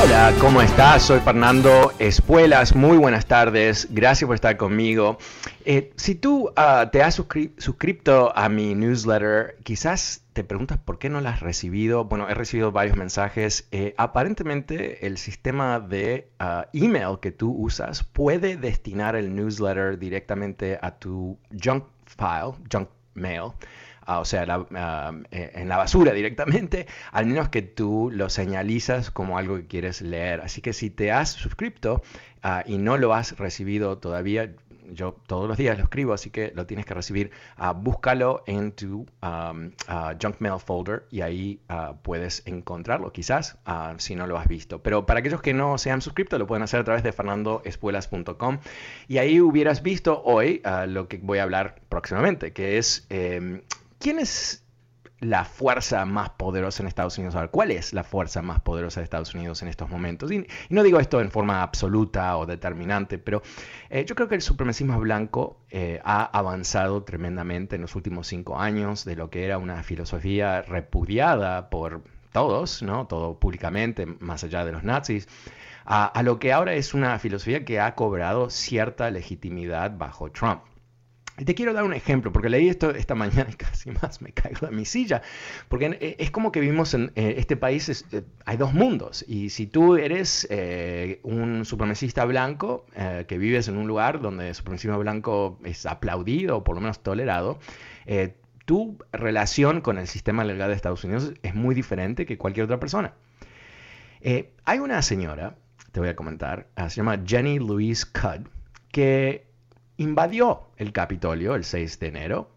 Hola, ¿cómo estás? Soy Fernando Espuelas. Muy buenas tardes. Gracias por estar conmigo. Eh, si tú uh, te has suscrito a mi newsletter, quizás te preguntas por qué no la has recibido. Bueno, he recibido varios mensajes. Eh, aparentemente el sistema de uh, email que tú usas puede destinar el newsletter directamente a tu junk file, junk mail. O sea, ah, eh, en la basura directamente, al menos que tú lo señalizas como algo que quieres leer. Así que si te has suscrito ah, y no lo has recibido todavía, yo todos los días lo escribo, así que lo tienes que recibir. búscalo en tu junk mail folder y ahí puedes encontrarlo, quizás, si no lo has visto. Pero para aquellos que no se han suscrito, lo pueden hacer a través de fernandoespuelas.com y ahí hubieras visto hoy lo que voy a hablar próximamente, que es em, ¿quién es la fuerza más poderosa en Estados Unidos? ¿Cuál es la fuerza más poderosa de Estados Unidos en estos momentos? Y, no digo esto en forma absoluta o determinante, pero eh, yo creo que el supremacismo blanco eh, ha avanzado tremendamente en los últimos cinco años de lo que era una filosofía repudiada por todos, ¿no? Todo públicamente, más allá de los nazis. a lo que ahora es una filosofía que ha cobrado cierta legitimidad bajo Trump. Y te quiero dar un ejemplo, porque leí esto esta mañana y casi más me caigo de mi silla, porque eh, es como que vivimos en eh, este país, eh, hay dos mundos, y si tú eres un supremacista blanco, que vives en un lugar donde el supremacismo blanco es aplaudido o por lo menos tolerado, tu relación con el sistema legal de Estados Unidos es muy diferente que cualquier otra persona. hay una señora, te voy a comentar, se llama Jenny Louise Cudd, que invadió el Capitolio el 6 de enero.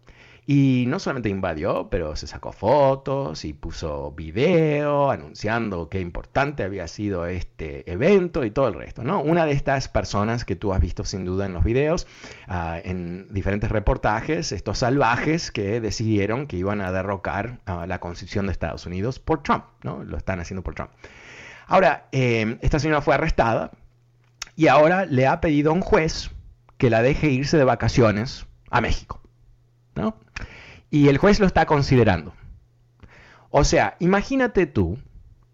Y no solamente invadió, pero se sacó fotos y puso video anunciando qué importante había sido este evento y todo el resto, ¿no? Una de estas personas que tú has visto sin duda en los videos, ah, en diferentes reportajes, estos salvajes que decidieron que iban a derrocar la Constitución de Estados Unidos por Trump, ¿no? Lo están haciendo por Trump. Ahora, eh, esta señora fue arrestada y ahora le ha pedido a un juez que la deje irse de vacaciones a México. ¿no? Y el juez lo está considerando. O sea, imagínate tú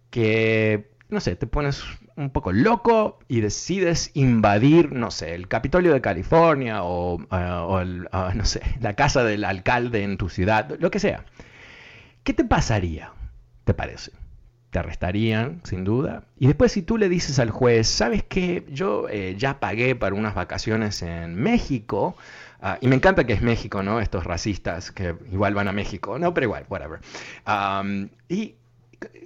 que, no sé, te pones un poco loco y decides invadir, no sé, el Capitolio de California o, eh, ah, no sé, la casa del alcalde en tu ciudad, lo que sea. ¿Qué te pasaría, te parece? Te arrestarían, sin duda. Y después si tú le dices al juez, ¿sabes qué? Yo eh, ya pagué para unas vacaciones en México, ah, y me encanta que es México, ¿no? Estos racistas que igual van a México, no, pero igual, whatever. y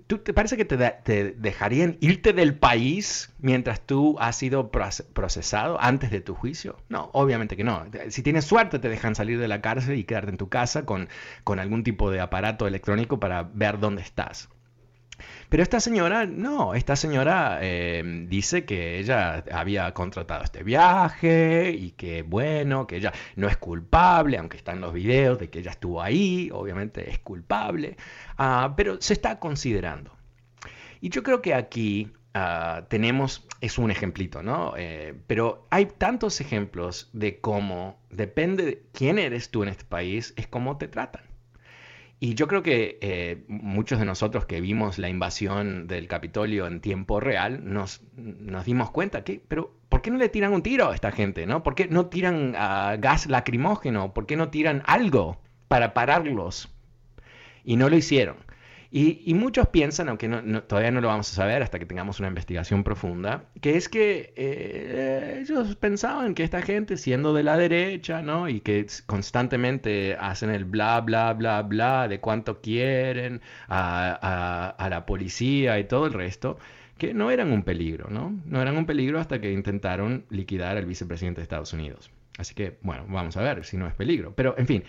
¿tú te parece que te, te, dejarían irte del país mientras tú has sido procesado antes de tu juicio? No, obviamente que no. Si tienes suerte te dejan salir de la cárcel y quedarte en tu casa con, con algún tipo de aparato electrónico para ver dónde estás. Pero esta señora, no, esta señora eh, dice que ella había contratado este viaje y que bueno, que ella no es culpable, aunque está en los videos de que ella estuvo ahí, obviamente es culpable, ah, pero se está considerando. Y yo creo que aquí ah, tenemos, es un ejemplito, ¿no? Eh, pero hay tantos ejemplos de cómo, depende de quién eres tú en este país, es cómo te tratan. Y yo creo que eh, muchos de nosotros que vimos la invasión del Capitolio en tiempo real nos, nos dimos cuenta que, pero ¿Por qué no le tiran un tiro a esta gente? ¿no? ¿Por qué no tiran uh, gas lacrimógeno? ¿Por qué no tiran algo para pararlos? Y no lo hicieron. Y, muchos piensan, aunque todavía no lo vamos a saber hasta que tengamos una investigación profunda, que es que eh, ellos pensaban que esta gente, siendo de la derecha, ¿no? Y que constantemente hacen el bla, bla, bla, bla de cuánto quieren a, a la policía y todo el resto, que no eran un peligro, ¿no? No eran un peligro hasta que intentaron liquidar al vicepresidente de Estados Unidos. Así que, bueno, vamos a ver si no es peligro. Pero, en fin,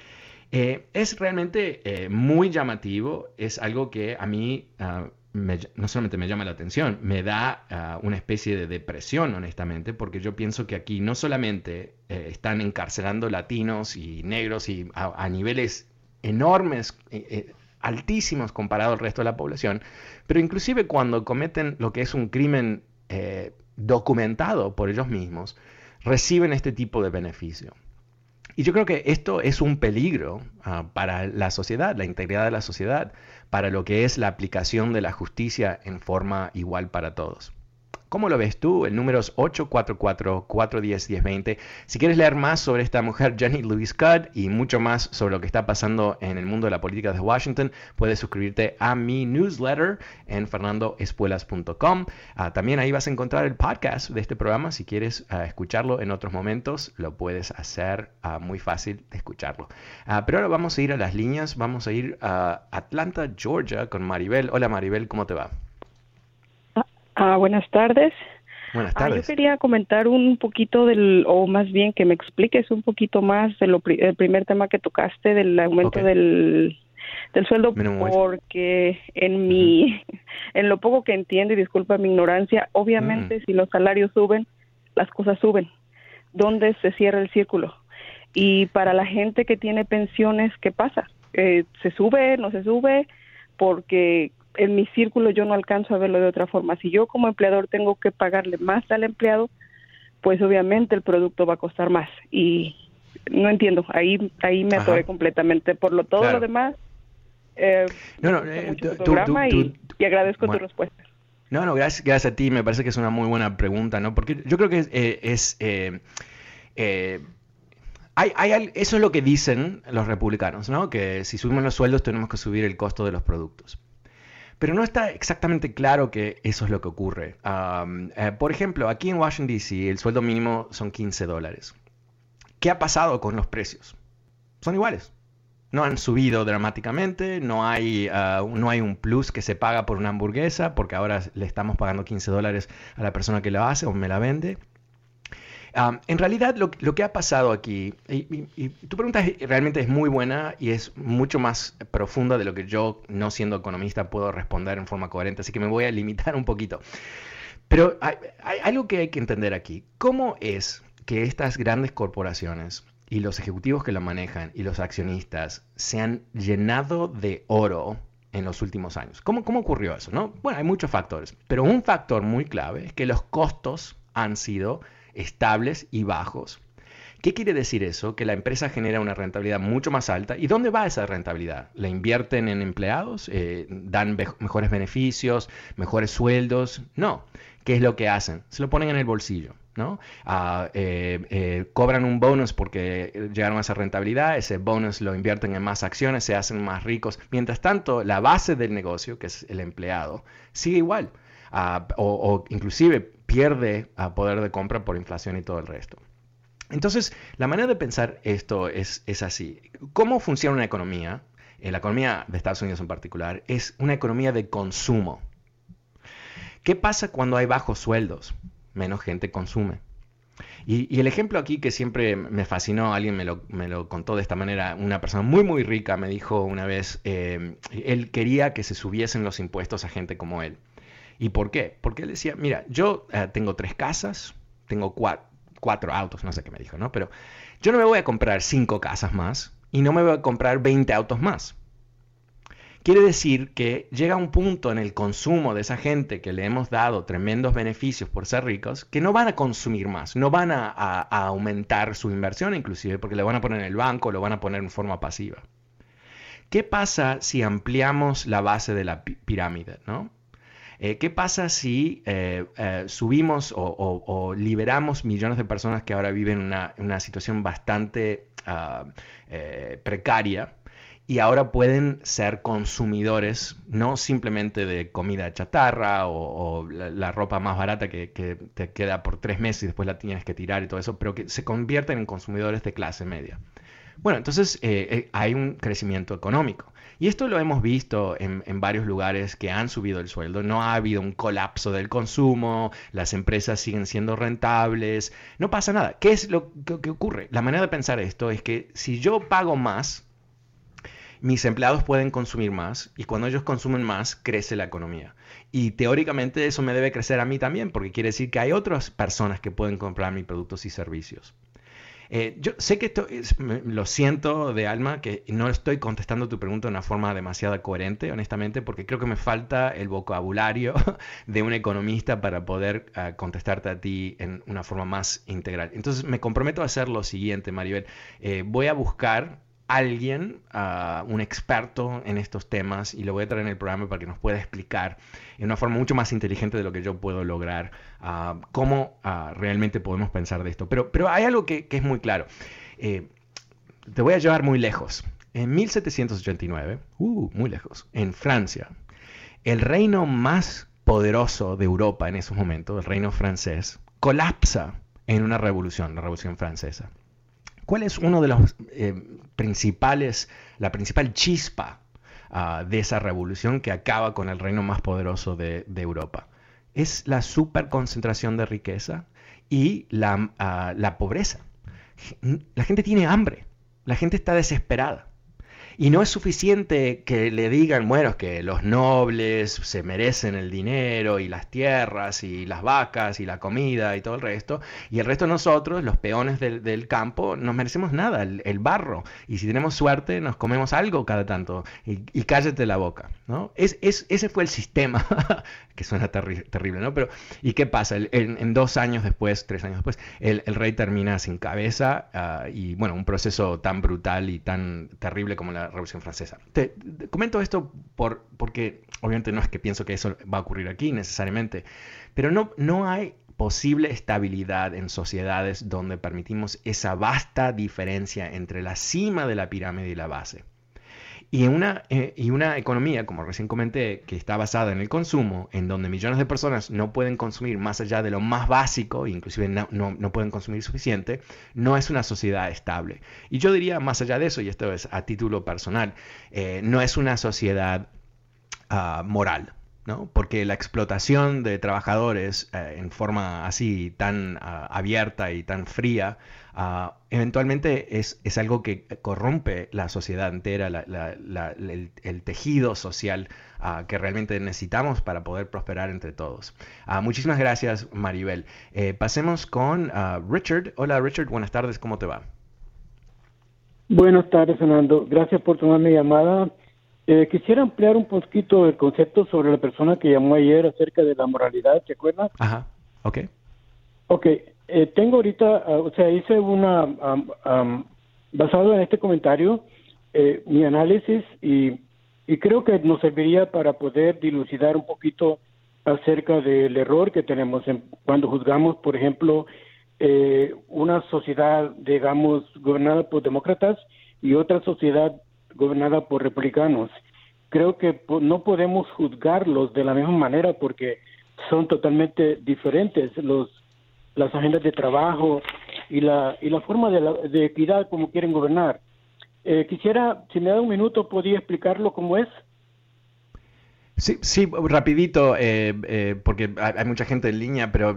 eh, es realmente eh, muy llamativo, es algo que a mí ah, no solamente me llama la atención, me da ah, una especie de depresión, honestamente, porque yo pienso que aquí no solamente eh, están encarcelando latinos y negros y a, niveles enormes, altísimos comparado al resto de la población, pero inclusive cuando cometen lo que es un crimen documentado por ellos mismos, reciben este tipo de beneficio. Y yo creo que esto es un peligro ah, para la sociedad, la integridad de la sociedad, para lo que es la aplicación de la justicia en forma igual para todos. ¿Cómo lo ves tú? El número es 844-410-1020. Si quieres leer más sobre esta mujer, Jenny Louise Cudd, y mucho más sobre lo que está pasando en el mundo de la política de Washington, puedes suscribirte a mi newsletter en fernandoespuelas.com. Ah, también ahí vas a encontrar el podcast de este programa. Si quieres ah, escucharlo en otros momentos, lo puedes hacer ah, muy fácil de escucharlo. pero ahora vamos a ir a las líneas. Vamos a ir a Atlanta, Georgia, con Maribel. Hola Maribel, ¿cómo te va? Ah, buenas tardes. Buenas tardes. yo quería comentar un poquito del, o más bien que me expliques un poquito más del primer tema que tocaste, del aumento del, del sueldo, porque en mi, en lo poco que entiendo, y disculpa mi ignorancia, obviamente mm. si los salarios suben, las cosas suben. ¿Dónde se cierra el círculo? Y para la gente que tiene pensiones, ¿qué pasa? Eh, ¿Se sube, no se sube? Porque en mi círculo yo no alcanzo a verlo de otra forma. Si yo como empleador tengo que pagarle más al empleado, pues obviamente el producto va a costar más. Y no entiendo, ahí ahí me atoré completamente. Por lo todo lo demás, eh, no, no, eh, programa y, agradezco tu respuesta. No, no, gracias, gracias a ti. Me parece que es una muy buena pregunta, ¿no? Porque yo creo que es... Eh, eh, hay, hay, eso es lo que dicen los republicanos, ¿no? Que si subimos los sueldos tenemos que subir el costo de los productos. Pero no está exactamente claro que eso es lo que ocurre. Eh, por ejemplo, aquí en Washington, D.C., el sueldo mínimo son 15 dólares. ¿Qué ha pasado con los precios? Son iguales. No han subido dramáticamente, no hay, ah, no hay un plus que se paga por una hamburguesa, porque ahora le estamos pagando 15 dólares a la persona que lo hace o me la vende en realidad, lo, que ha pasado aquí, y, tu pregunta realmente es muy buena y es mucho más profunda de lo que yo, no siendo economista, puedo responder en forma coherente, así que me voy a limitar un poquito. Pero hay, algo que hay que entender aquí. ¿Cómo es que estas grandes corporaciones y los ejecutivos que la manejan y los accionistas se han llenado de oro en los últimos años? ¿Cómo, cómo ocurrió eso? ¿no? Bueno, hay muchos factores, pero un factor muy clave es que los costos han sido estables y bajos. ¿Qué quiere decir eso? Que la empresa genera una rentabilidad mucho más alta. ¿Y dónde va esa rentabilidad? ¿La invierten en empleados? Eh, ¿Dan mejores beneficios? ¿Mejores sueldos? No. ¿Qué es lo que hacen? Se lo ponen en el bolsillo. ¿no? Ah, eh, eh, cobran un bonus porque llegaron a esa rentabilidad, ese bonus lo invierten en más acciones, se hacen más ricos. Mientras tanto, la base del negocio, que es el empleado, sigue igual. Ah, o, o, inclusive pierde a poder de compra por inflación y todo el resto. Entonces, la manera de pensar esto es, es así. ¿Cómo funciona una economía? Eh, la economía de Estados Unidos en particular es una economía de consumo. ¿Qué pasa cuando hay bajos sueldos? Menos gente consume. Y, el ejemplo aquí que siempre me fascinó, alguien me lo, me lo, contó de esta manera, una persona muy muy rica me dijo una vez, eh, él quería que se subiesen los impuestos a gente como él. ¿Y por qué? Porque él decía, mira, yo eh, tengo tres casas, tengo cuatro, autos, no sé qué me dijo, ¿no? Pero yo no me voy a comprar cinco casas más y no me voy a comprar 20 autos más. Quiere decir que llega un punto en el consumo de esa gente que le hemos dado tremendos beneficios por ser ricos, que no van a consumir más, no van a, a aumentar su inversión inclusive, porque le van a poner en el banco, lo van a poner en forma pasiva. ¿Qué pasa si ampliamos la base de la pirámide? ¿no? Eh, ¿Qué pasa si eh, subimos o, liberamos millones de personas que ahora viven una, una situación bastante ah, precaria? y ahora pueden ser consumidores no simplemente de comida chatarra o, la, ropa más barata que, te queda por tres meses y después la tienes que tirar y todo eso, pero que se convierten en consumidores de clase media. Bueno, entonces eh, eh, hay un crecimiento económico. Y esto lo hemos visto en, varios lugares que han subido el sueldo. No ha habido un colapso del consumo, las empresas siguen siendo rentables, no pasa nada. ¿Qué es lo que ocurre? La manera de pensar esto es que si yo pago más, mis empleados pueden consumir más y cuando ellos consumen más, crece la economía. Y teóricamente eso me debe crecer a mí también, porque quiere decir que hay otras personas que pueden comprar mis productos y servicios. Eh, yo sé que esto es, lo siento de alma, que no estoy contestando tu pregunta de una forma demasiado coherente, honestamente, porque creo que me falta el vocabulario de un economista para poder ah, contestarte a ti en una forma más integral. Entonces me comprometo a hacer lo siguiente, Maribel. Eh, voy a buscar alguien, uh, un experto en estos temas, y lo voy a traer en el programa para que nos pueda explicar en una forma mucho más inteligente de lo que yo puedo lograr uh, cómo uh, realmente podemos pensar de esto. Pero, pero hay algo que, que es muy claro. Eh, te voy a llevar muy lejos. En 1789, uh, muy lejos, en Francia, el reino más poderoso de Europa en esos momentos, el reino francés, colapsa en una revolución, la revolución francesa. ¿Cuál es uno de los eh, principales, la principal chispa ah, de esa revolución que acaba con el reino más poderoso de, Europa? Es la superconcentración de riqueza y ah, la pobreza. La gente tiene hambre, la gente está desesperada. Y no es suficiente que le digan, bueno, que los nobles se merecen el dinero y las tierras y las vacas y la comida y todo el resto, y el resto de nosotros, los peones del, campo, no merecemos nada, el, barro, y si tenemos suerte nos comemos algo cada tanto, y, cállate la boca, ¿no? Es, ese fue el sistema, que suena terrible, ¿no? Pero, ¿y qué pasa? En, dos años después, tres años después, el, rey termina sin cabeza, ah, y bueno, un proceso tan brutal y tan terrible como la Revolución Francesa. Comento esto por, porque obviamente no es que pienso que eso va a ocurrir aquí necesariamente, pero no, no hay posible estabilidad en sociedades donde permitimos esa vasta diferencia entre la cima de la pirámide y la base. Y una, eh, y una economía, como recién comenté, que está basada en el consumo, en donde millones de personas no pueden consumir más allá de lo más básico, inclusive no, no, pueden consumir suficiente, no es una sociedad estable. Y yo diría, más allá de eso, y esto es a título personal, eh, no es una sociedad ah, moral. Porque la explotación de trabajadores eh, en forma así tan ah, abierta y tan fría Ah, eventualmente es, es, algo que corrompe la sociedad entera, el, tejido social ah, que realmente necesitamos para poder prosperar entre todos. Muchísimas gracias, Maribel. Eh, pasemos con Richard. Hola, Richard, buenas tardes, ¿cómo te va? Buenas tardes, Fernando. Gracias por tomar mi llamada. Eh, quisiera ampliar un poquito el concepto sobre la persona que llamó ayer acerca de la moralidad, ¿te acuerdas? Ajá, ok. Ok, eh, tengo ahorita, ah, o sea, hice una, basado en este comentario, eh, mi análisis y, y creo que nos serviría para poder dilucidar un poquito acerca del error que tenemos en, cuando juzgamos, por ejemplo, eh, una sociedad, digamos, gobernada por demócratas y otra sociedad gobernada por republicanos. Creo que no podemos juzgarlos de la misma manera porque son totalmente diferentes. Los las agendas de trabajo y la, y la forma de, la, de equidad como quieren gobernar. Eh, quisiera, si me da un minuto, podría explicarlo cómo es. Sí, sí, rapidito, eh, eh, porque hay mucha gente en línea, pero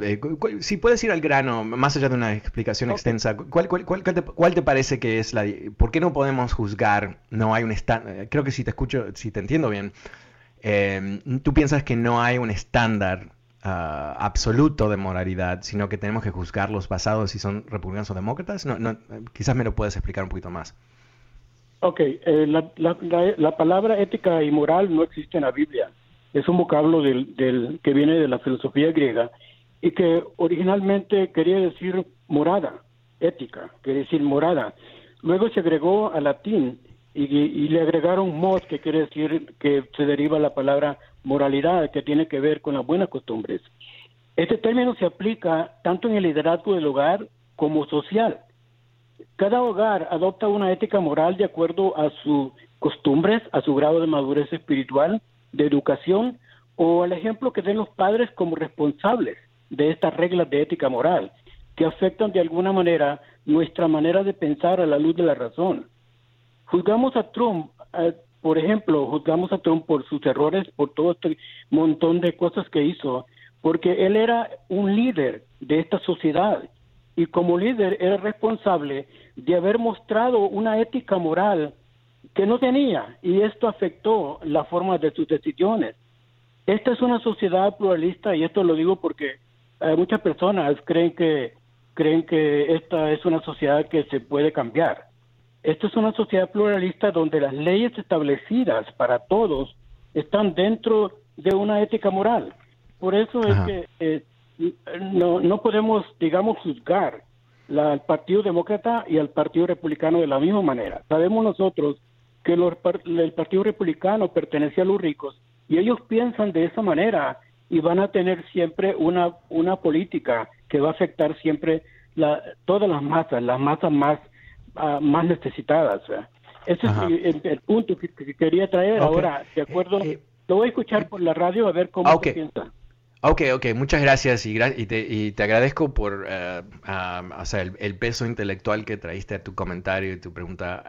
si puedes ir al grano, más allá de una explicación extensa, ¿cuál, cuál, cuál, te, ¿cuál, te, parece que es la... ¿Por qué no podemos juzgar? No hay un estándar, creo que si te escucho, si te entiendo bien, tú piensas que no hay un estándar Ah, absoluto de moralidad, sino que tenemos que juzgarlos basados si son republicanos o demócratas? No, no, quizás me lo puedes explicar un poquito más. Ok, eh, la, la, palabra ética y moral no existe en la Biblia. Es un vocablo del, del, que viene de la filosofía griega y que originalmente quería decir morada, ética, quería decir morada. Luego se agregó al latín y, le agregaron mod, que quiere decir que se deriva la palabra moralidad, que tiene que ver con las buenas costumbres. Este término se aplica tanto en el liderazgo del hogar como social. Cada hogar adopta una ética moral de acuerdo a sus costumbres, a su grado de madurez espiritual, de educación o al ejemplo que den los padres como responsables de estas reglas de ética moral, que afectan de alguna manera nuestra manera de pensar a la luz de la razón. Juzgamos a Trump, por ejemplo, juzgamos a Trump por sus errores, por todo este montón de cosas que hizo, porque él era un líder de esta sociedad y como líder era responsable de haber mostrado una ética moral que no tenía y esto afectó la forma de sus decisiones. Esta es una sociedad pluralista y esto lo digo porque eh, muchas personas creen que creen que esta es una sociedad que se puede cambiar. Esta es una sociedad pluralista donde las leyes establecidas para todos están dentro de una ética moral. Por eso es que eh, no, no podemos, digamos, juzgar al Partido Demócrata y al Partido Republicano de la misma manera. Sabemos nosotros que el Partido Republicano pertenece a los ricos y ellos piensan de esa manera y van a tener siempre una, una política que va a afectar siempre la, todas las masas, las masas más, ah, más necesitadas. Ese es el, punto que, quería traer. Ahora, de acuerdo, eh, lo voy a escuchar por la radio a ver cómo ah, piensa. Ok, ok, muchas gracias y, te, agradezco por uh, el, peso intelectual que traíste a tu comentario y tu pregunta.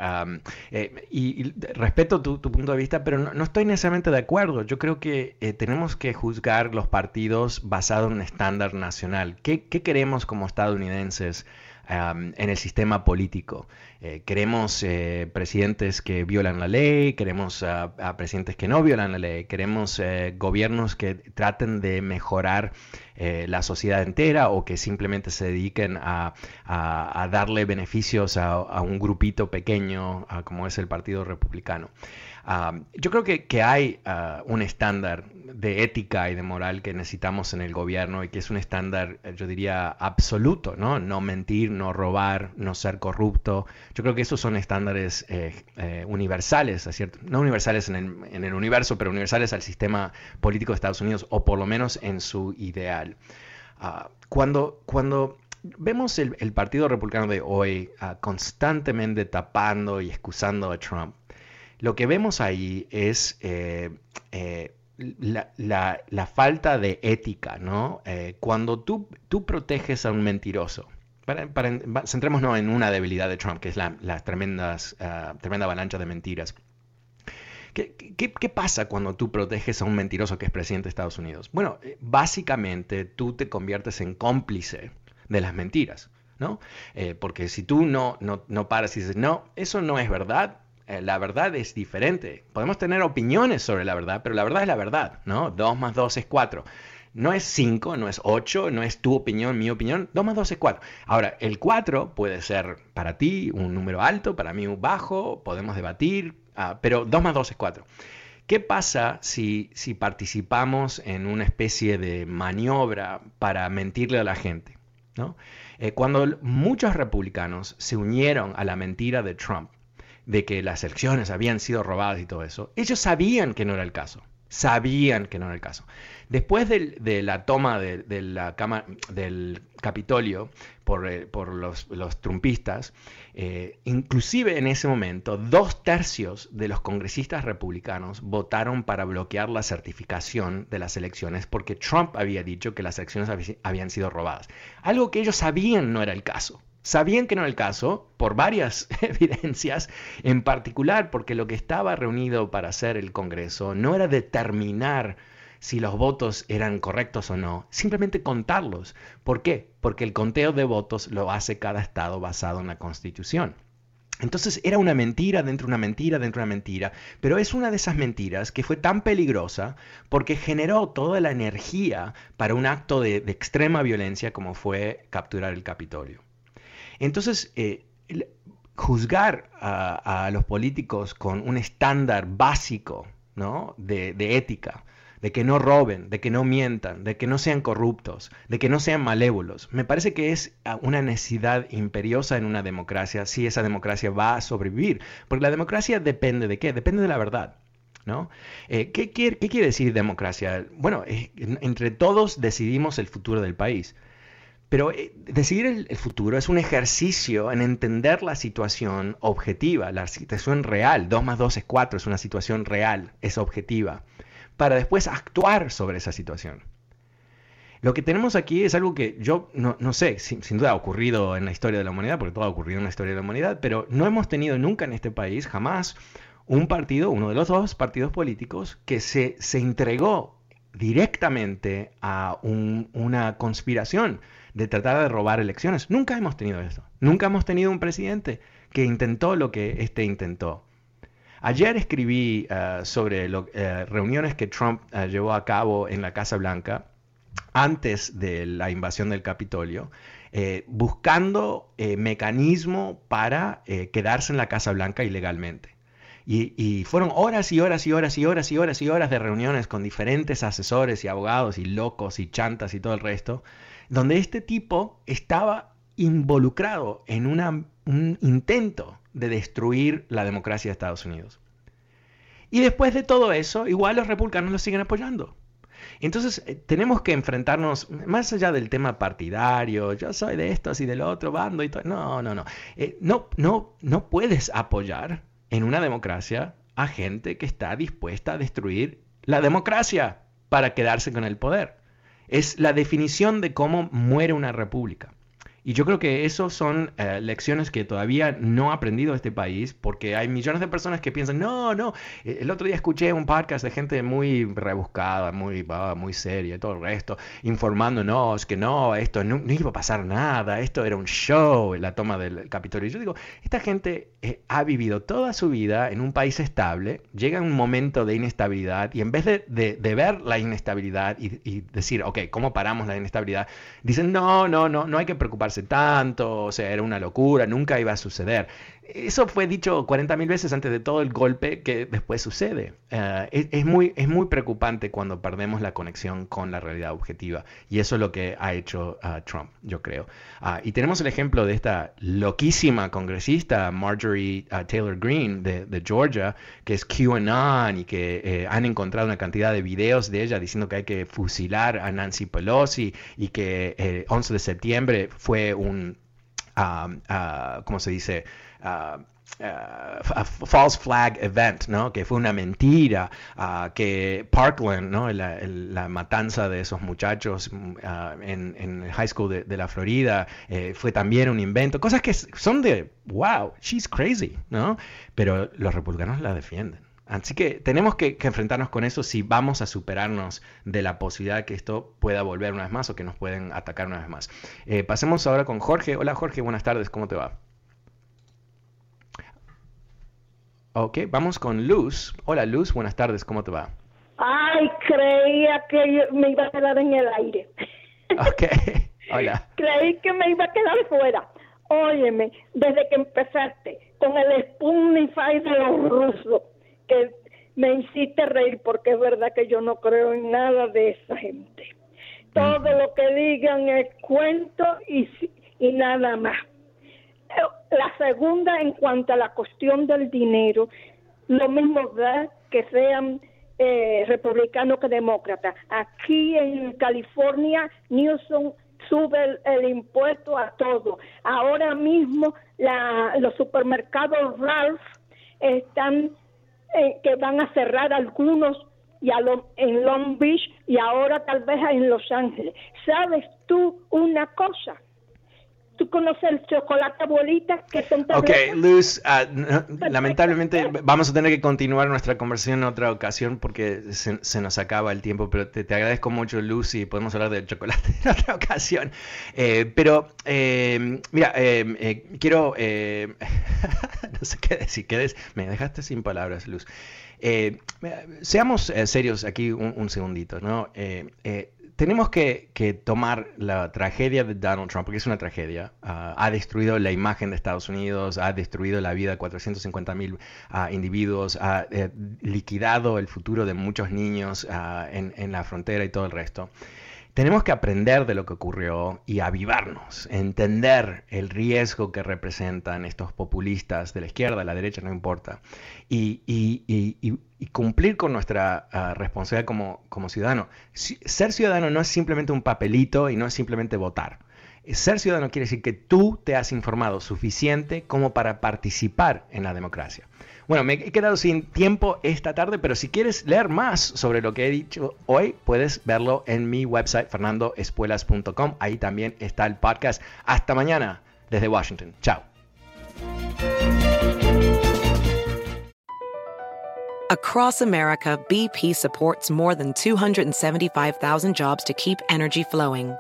Eh, y, respeto tu, punto de vista, pero no, estoy necesariamente de acuerdo. Yo creo que eh, tenemos que juzgar los partidos basado en un estándar nacional. ¿Qué, qué queremos como estadounidenses? En el sistema político. Eh, queremos eh, presidentes que violan la ley, queremos a, presidentes que no violan la ley, queremos eh, gobiernos que traten de mejorar la sociedad entera o que simplemente se dediquen a, darle beneficios a, un grupito pequeño como es el Partido Republicano. Yo creo que, que hay ah, un estándar de ética y de moral que necesitamos en el gobierno y que es un estándar, eh, yo diría, absoluto, ¿no? No mentir, no robar, no ser corrupto. Yo creo que esos son estándares eh, eh, universales, ¿cierto? No universales en el, universo, pero universales al sistema político de Estados Unidos, o por lo menos en su ideal. Ah, cuando, cuando vemos el, Partido Republicano de hoy ah, constantemente tapando y excusando a Trump, lo que vemos ahí es la, falta de ética, ¿no? Eh, cuando tú, tú proteges a un mentiroso, para, centrémonos en una debilidad de Trump, que es la, tremendas, ah, tremenda avalancha de mentiras. ¿Qué, ¿Qué, pasa cuando tú proteges a un mentiroso que es presidente de Estados Unidos? Bueno, eh, básicamente tú te conviertes en cómplice de las mentiras, ¿no? Eh, porque si tú no, no, no paras y dices, no, eso no es verdad, eh, la verdad es diferente. Podemos tener opiniones sobre la verdad, pero la verdad es la verdad, ¿no? 2 más 2 es 4. No es 5, no es 8, no es tu opinión, mi opinión. 2 más 2 es 4. Ahora, el 4 puede ser para ti un número alto, para mí un bajo, podemos debatir, ah, pero 2 más 2 es 4. ¿Qué pasa si, si participamos en una especie de maniobra para mentirle a la gente? ¿no? Eh, cuando muchos republicanos se unieron a la mentira de Trump, de que las elecciones habían sido robadas y todo eso, ellos sabían que no era el caso. Sabían que no era el caso. Después de la toma del Capitolio por, eh, los, trumpistas, eh, inclusive en ese momento, dos tercios de los congresistas republicanos votaron para bloquear la certificación de las elecciones porque Trump había dicho que las elecciones habían sido robadas. Algo que ellos sabían no era el caso. Sabían que no era el caso por varias evidencias, en particular porque lo que estaba reunido para hacer el Congreso no era determinar si los votos eran correctos o no, simplemente contarlos. ¿Por qué? Porque el conteo de votos lo hace cada estado basado en la Constitución. Entonces era una mentira dentro de una mentira dentro de una mentira, pero es una de esas mentiras que fue tan peligrosa porque generó toda la energía para un acto de, extrema violencia como fue capturar el Capitolio. Entonces, eh, juzgar a, los políticos con un estándar básico de, ética de que no roben, de que no mientan, de que no sean corruptos, de que no sean malévolos. Me parece que es ah, una necesidad imperiosa en una democracia si esa democracia va a sobrevivir. Porque la democracia depende de qué? Depende de la verdad. ¿no? Eh, ¿qué, quiere, ¿qué, quiere, decir democracia? Bueno, eh, entre todos decidimos el futuro del país. Pero eh, decidir el, futuro es un ejercicio en entender la situación objetiva, la situación real. 2 más 2 es 4, es una situación real, es objetiva, para después actuar sobre esa situación. Lo que tenemos aquí es algo que yo no, sé, sin, duda ha ocurrido en la historia de la humanidad, porque todo ha ocurrido en la historia de la humanidad, pero no hemos tenido nunca en este país, jamás, un partido, uno de los dos partidos políticos, que se, se entregó directamente a una conspiración de tratar de robar elecciones. Nunca hemos tenido eso. Nunca hemos tenido un presidente que intentó lo que este intentó. Ayer escribí uh, sobre lo, uh, reuniones que Trump uh, llevó a cabo en la Casa Blanca antes de la invasión del Capitolio, eh, buscando eh, mecanismo para eh, quedarse en la Casa Blanca ilegalmente. Y, y, fueron horas y horas y horas y horas y horas y horas de reuniones con diferentes asesores y abogados y locos y chantas y todo el resto, donde este tipo estaba involucrado en un intento de destruir la democracia de Estados Unidos. Y después de todo eso, igual los republicanos lo siguen apoyando. Entonces, eh, tenemos que enfrentarnos, más allá del tema partidario, yo soy de esto y del otro bando y todo. No, no, no. Eh, no, no, no puedes apoyar en una democracia a gente que está dispuesta a destruir la democracia para quedarse con el poder. Es la definición de cómo muere una república. Y yo creo que eso son eh, lecciones que todavía no ha aprendido este país, porque hay millones de personas que piensan, no, no, eh, el otro día escuché un podcast de gente muy rebuscada, muy, muy seria y todo el resto, informándonos que no, esto no, iba a pasar nada, esto era un show, la toma del Capitolio. Y yo digo, esta gente eh, ha vivido toda su vida en un país estable, llega un momento de inestabilidad y en vez de, de, ver la inestabilidad y, y decir, ok, ¿cómo paramos la inestabilidad? Dicen, no, no, no, no hay que preocuparse tanto, o sea, era una locura, nunca iba a suceder. Eso fue dicho 40.000 veces antes de todo el golpe que después sucede. Eh, es, muy, es muy preocupante cuando perdemos la conexión con la realidad objetiva. Y eso es lo que ha hecho uh, Trump, yo creo. Uh, y tenemos el ejemplo de esta loquísima congresista, Marjorie uh, Taylor Greene, de, Georgia, que es QAnon y que eh, han encontrado una cantidad de videos de ella diciendo que hay que fusilar a Nancy Pelosi y que el 11 de septiembre fue un, ¿cómo se dice? Uh, uh, false flag event, ¿no? Que fue una mentira, uh, que Parkland, ¿no? La, matanza de esos muchachos uh, en, en, high school de, la Florida eh, fue también un invento, cosas que son de, wow, she's crazy, ¿no? Pero los republicanos la defienden. Así que tenemos que, enfrentarnos con eso si vamos a superarnos de la posibilidad de que esto pueda volver una vez más o que nos pueden atacar una vez más. Eh, pasemos ahora con Jorge. Hola Jorge, buenas tardes, ¿cómo te va? Ok, vamos con Luz. Hola Luz, buenas tardes, ¿cómo te va? Ay, creía que me iba a quedar en el aire. Ok, hola. Creí que me iba a quedar fuera. Óyeme, desde que empezaste con el Spoonify de los rusos, que me hiciste reír porque es verdad que yo no creo en nada de esa gente. Todo lo que digan es cuento y, y nada más. La segunda, en cuanto a la cuestión del dinero, lo mismo da que sean eh, republicanos que demócratas. Aquí en California, Newsom sube el, impuesto a todo. Ahora mismo los supermercados Ralph están eh, que van a cerrar algunos y en Long Beach y ahora tal vez en Los Ángeles. ¿Sabes tú una cosa? ¿Tú conoces el chocolate abuelita que son Ok, Luz, ah, lamentablemente vamos a tener que continuar nuestra conversación en otra ocasión porque se, nos acaba el tiempo, pero te, agradezco mucho, Luz, y podemos hablar del chocolate en otra ocasión. Eh, pero, eh, mira, eh, quiero, no sé qué decir, ¿qué me dejaste sin palabras, Luz. seamos serios aquí un, un segundito, ¿no? Tenemos que, tomar la tragedia de Donald Trump, porque es una tragedia. Ah, ha destruido la imagen de Estados Unidos, ha destruido la vida de 450 mil ah, individuos, ha eh, liquidado el futuro de muchos niños ah, en la frontera y todo el resto. Tenemos que aprender de lo que ocurrió y avivarnos, entender el riesgo que representan estos populistas de la izquierda, de la derecha, no importa, y, cumplir con nuestra uh, responsabilidad como, como ciudadano. ser ciudadano no es simplemente un papelito y no es simplemente votar. Ser ciudadano quiere decir que tú te has informado suficiente como para participar en la democracia. Bueno, me he quedado sin tiempo esta tarde, pero si quieres leer más sobre lo que he dicho hoy, puedes verlo en mi website fernandoespuelas.com. Ahí también está el podcast. Hasta mañana desde Washington. Chao. Across America, BP supports more than 275,000 jobs to keep energy flowing.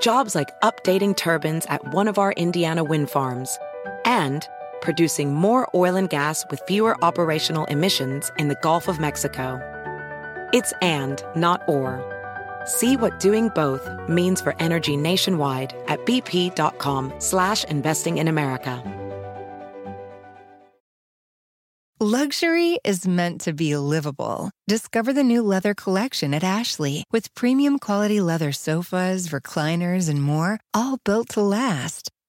Jobs like updating turbines at one of our Indiana wind farms and producing more oil and gas with fewer operational emissions in the Gulf of Mexico. It's and, not or. See what doing both means for energy nationwide at bp.com slash investing in America. Luxury is meant to be livable. Discover the new leather collection at Ashley with premium quality leather sofas, recliners, and more, all built to last.